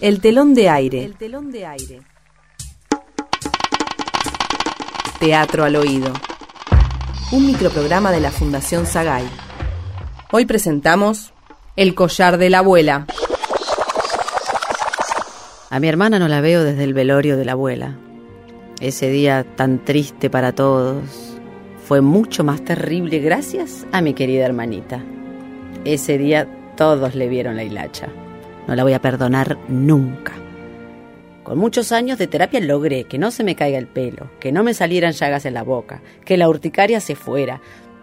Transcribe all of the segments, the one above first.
El telón de aire. El telón de aire. Teatro al oído. Un microprograma de la Fundación Sagay. Hoy presentamos El collar de la abuela. A mi hermana no la veo desde el velorio de la abuela. Ese día tan triste para todos fue mucho más terrible gracias a mi querida hermanita. Ese día todos le vieron la hilacha. No la voy a perdonar nunca. Con muchos años de terapia logré que no se me caiga el pelo, que no me salieran llagas en la boca, que la urticaria se fuera.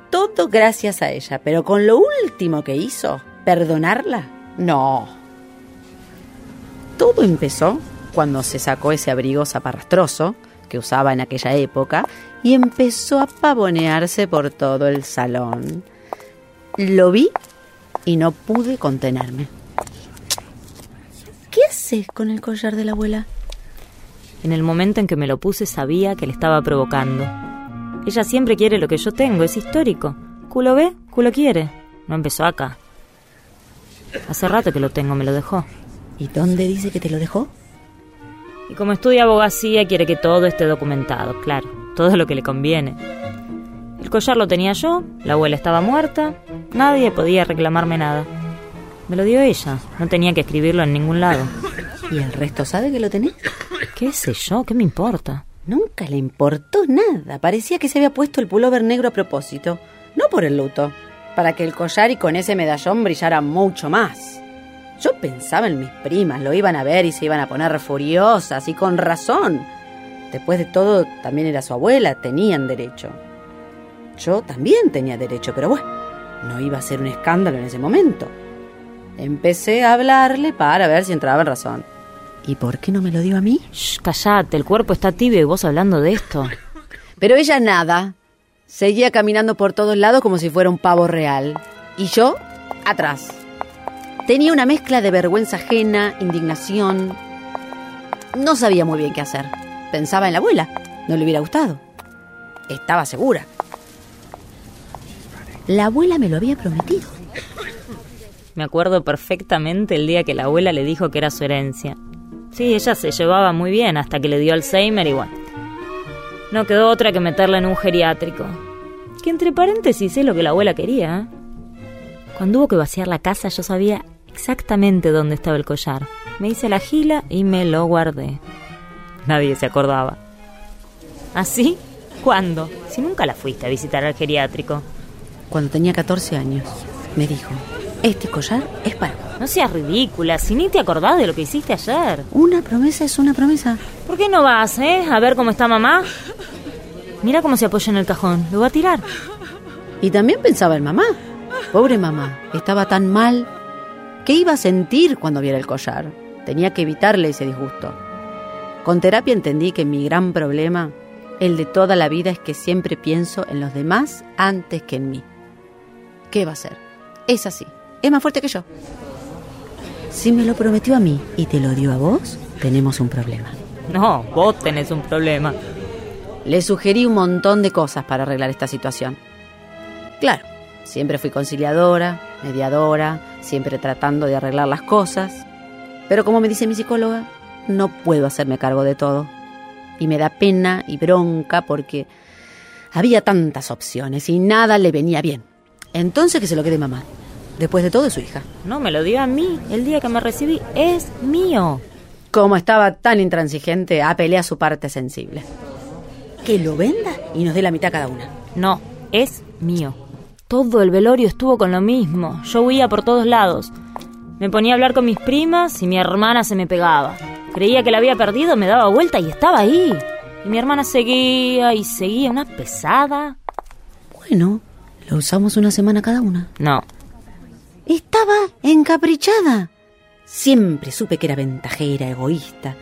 Todo gracias a ella, pero con lo último que hizo, perdonarla, no. Todo empezó cuando se sacó ese abrigo zaparrastroso que usaba en aquella época y empezó a pavonearse por todo el salón. Lo vi y no pude contenerme. ¿Qué haces con el collar de la abuela? En el momento en que me lo puse sabía que le estaba provocando. Ella siempre quiere lo que yo tengo, es histórico. Culo ve, culo quiere. No empezó acá. Hace rato que lo tengo, me lo dejó. ¿Y dónde dice que te lo dejó? Y como estudia abogacía, quiere que todo esté documentado, claro, todo lo que le conviene. El collar lo tenía yo, la abuela estaba muerta, nadie podía reclamarme nada. Me lo dio ella, no tenía que escribirlo en ningún lado. ¿Y el resto sabe que lo tenés? ¿Qué sé yo? ¿Qué me importa? Nunca le importó nada. Parecía que se había puesto el pullover negro a propósito. No por el luto, para que el collar y con ese medallón brillara mucho más. Yo pensaba en mis primas, lo iban a ver y se iban a poner furiosas, y con razón. Después de todo, también era su abuela, tenían derecho. Yo también tenía derecho, pero bueno, no iba a ser un escándalo en ese momento. Empecé a hablarle para ver si entraba en razón. ¿Y por qué no me lo dio a mí? Shh, callate, el cuerpo está tibio y vos hablando de esto. Pero ella nada. Seguía caminando por todos lados como si fuera un pavo real. Y yo, atrás. Tenía una mezcla de vergüenza ajena, indignación. No sabía muy bien qué hacer. Pensaba en la abuela. No le hubiera gustado. Estaba segura. La abuela me lo había prometido. Me acuerdo perfectamente el día que la abuela le dijo que era su herencia. Sí, ella se llevaba muy bien hasta que le dio Alzheimer y bueno. No quedó otra que meterla en un geriátrico. Que entre paréntesis es lo que la abuela quería. ¿eh? Cuando hubo que vaciar la casa yo sabía exactamente dónde estaba el collar. Me hice la gila y me lo guardé. Nadie se acordaba. ¿Así? ¿Cuándo? Si nunca la fuiste a visitar al geriátrico. Cuando tenía 14 años, me dijo, este collar es para vos. No seas ridícula, si ni te acordás de lo que hiciste ayer. Una promesa es una promesa. ¿Por qué no vas, eh? A ver cómo está mamá. Mira cómo se apoya en el cajón. Lo va a tirar. Y también pensaba en mamá. Pobre mamá, estaba tan mal. ¿Qué iba a sentir cuando viera el collar? Tenía que evitarle ese disgusto. Con terapia entendí que mi gran problema, el de toda la vida, es que siempre pienso en los demás antes que en mí. ¿Qué va a ser? Es así. Es más fuerte que yo. Si me lo prometió a mí y te lo dio a vos, tenemos un problema. No, vos tenés un problema. Le sugerí un montón de cosas para arreglar esta situación. Claro, siempre fui conciliadora, mediadora, siempre tratando de arreglar las cosas. Pero como me dice mi psicóloga, no puedo hacerme cargo de todo. Y me da pena y bronca porque había tantas opciones y nada le venía bien. Entonces que se lo quede mamá. Después de todo es su hija. No, me lo dio a mí. El día que me recibí es mío. Como estaba tan intransigente, apelé a su parte sensible. Que lo venda y nos dé la mitad cada una. No, es mío. Todo el velorio estuvo con lo mismo. Yo huía por todos lados. Me ponía a hablar con mis primas y mi hermana se me pegaba. Creía que la había perdido, me daba vuelta y estaba ahí. Y mi hermana seguía y seguía, una pesada. Bueno, lo usamos una semana cada una. No, Estaba encaprichada. Siempre supe que era ventajera, egoísta,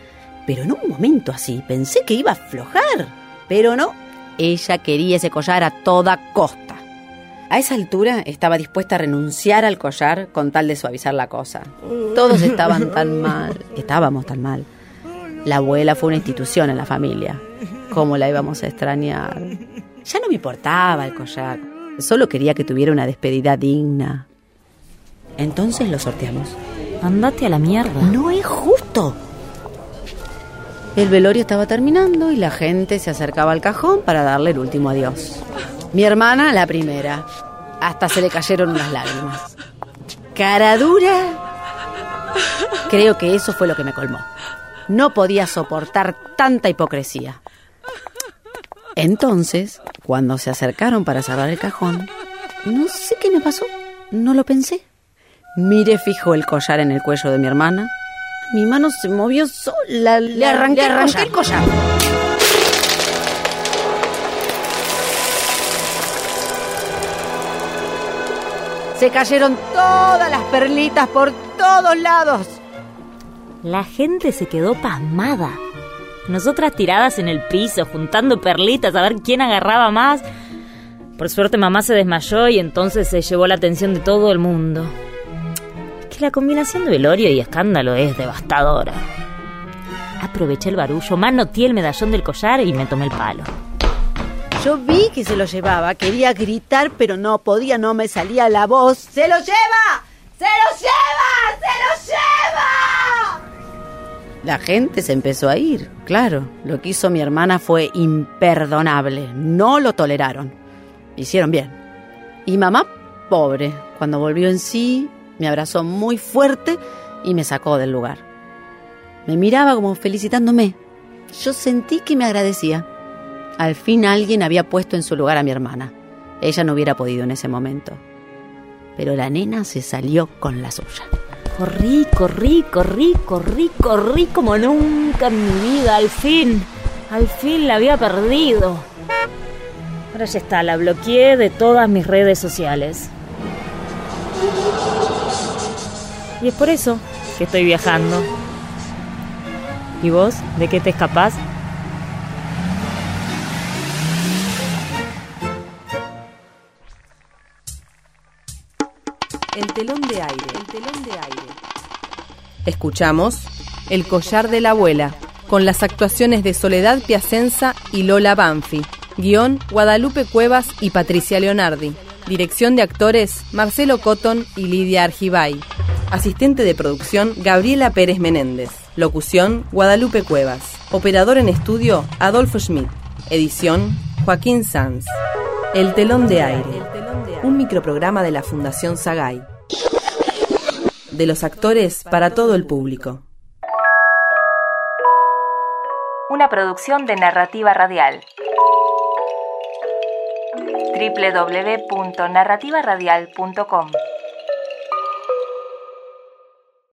pero en un momento así pensé que iba a aflojar. Pero no, ella quería ese collar a toda costa. A esa altura estaba dispuesta a renunciar al collar con tal de suavizar la cosa. Todos estaban tan mal, estábamos tan mal. La abuela fue una institución en la familia. ¿Cómo la íbamos a extrañar? Ya no me importaba el collar. Solo quería que tuviera una despedida digna. Entonces lo sorteamos. Andate a la mierda. No es justo. El velorio estaba terminando y la gente se acercaba al cajón para darle el último adiós. Mi hermana, la primera. Hasta se le cayeron unas lágrimas. Cara dura. Creo que eso fue lo que me colmó. No podía soportar tanta hipocresía. Entonces, cuando se acercaron para cerrar el cajón, no sé qué me pasó. No lo pensé. Miré fijo el collar en el cuello de mi hermana. Mi mano se movió sola. Le arranqué, el collar. Se cayeron todas las perlitas por todos lados. La gente se quedó pasmada. Nosotras tiradas en el piso, juntando perlitas a ver quién agarraba más. Por suerte mamá se desmayó y entonces se llevó la atención de todo el mundo. Es que la combinación de velorio y escándalo es devastadora. Aproveché el barullo, manoteé el medallón del collar y me tomé el palo. Yo vi que se lo llevaba, quería gritar, pero no podía, no me salía la voz. ¡Se lo lleva! ¡Se lo lleva! ¡Se lo lleva! La gente se empezó a ir, claro. Lo que hizo mi hermana fue imperdonable. No lo toleraron. Hicieron bien. Y mamá, pobre, cuando volvió en sí, me abrazó muy fuerte y me sacó del lugar. Me miraba como felicitándome. Yo sentí que me agradecía. Al fin alguien había puesto en su lugar a mi hermana. Ella no hubiera podido en ese momento. Pero la nena se salió con la suya. Corrí, corrí, corrí, corrí, corrí como nunca en mi vida. Al fin, al fin la había perdido. Ahora ya está, la bloqueé de todas mis redes sociales. Y es por eso que estoy viajando. ¿Y vos? ¿De qué te escapás? El telón de aire, el telón de aire. Escuchamos El collar de la abuela, con las actuaciones de Soledad Piacenza y Lola Banfi. Guión Guadalupe Cuevas y Patricia Leonardi. Dirección de actores Marcelo Cotton y Lidia Argibay. Asistente de producción Gabriela Pérez Menéndez. Locución Guadalupe Cuevas. Operador en estudio Adolfo Schmidt. Edición Joaquín Sanz. El telón de aire. Un microprograma de la Fundación Sagay. De los actores para todo el público. Una producción de narrativa radial www.narrativaradial.com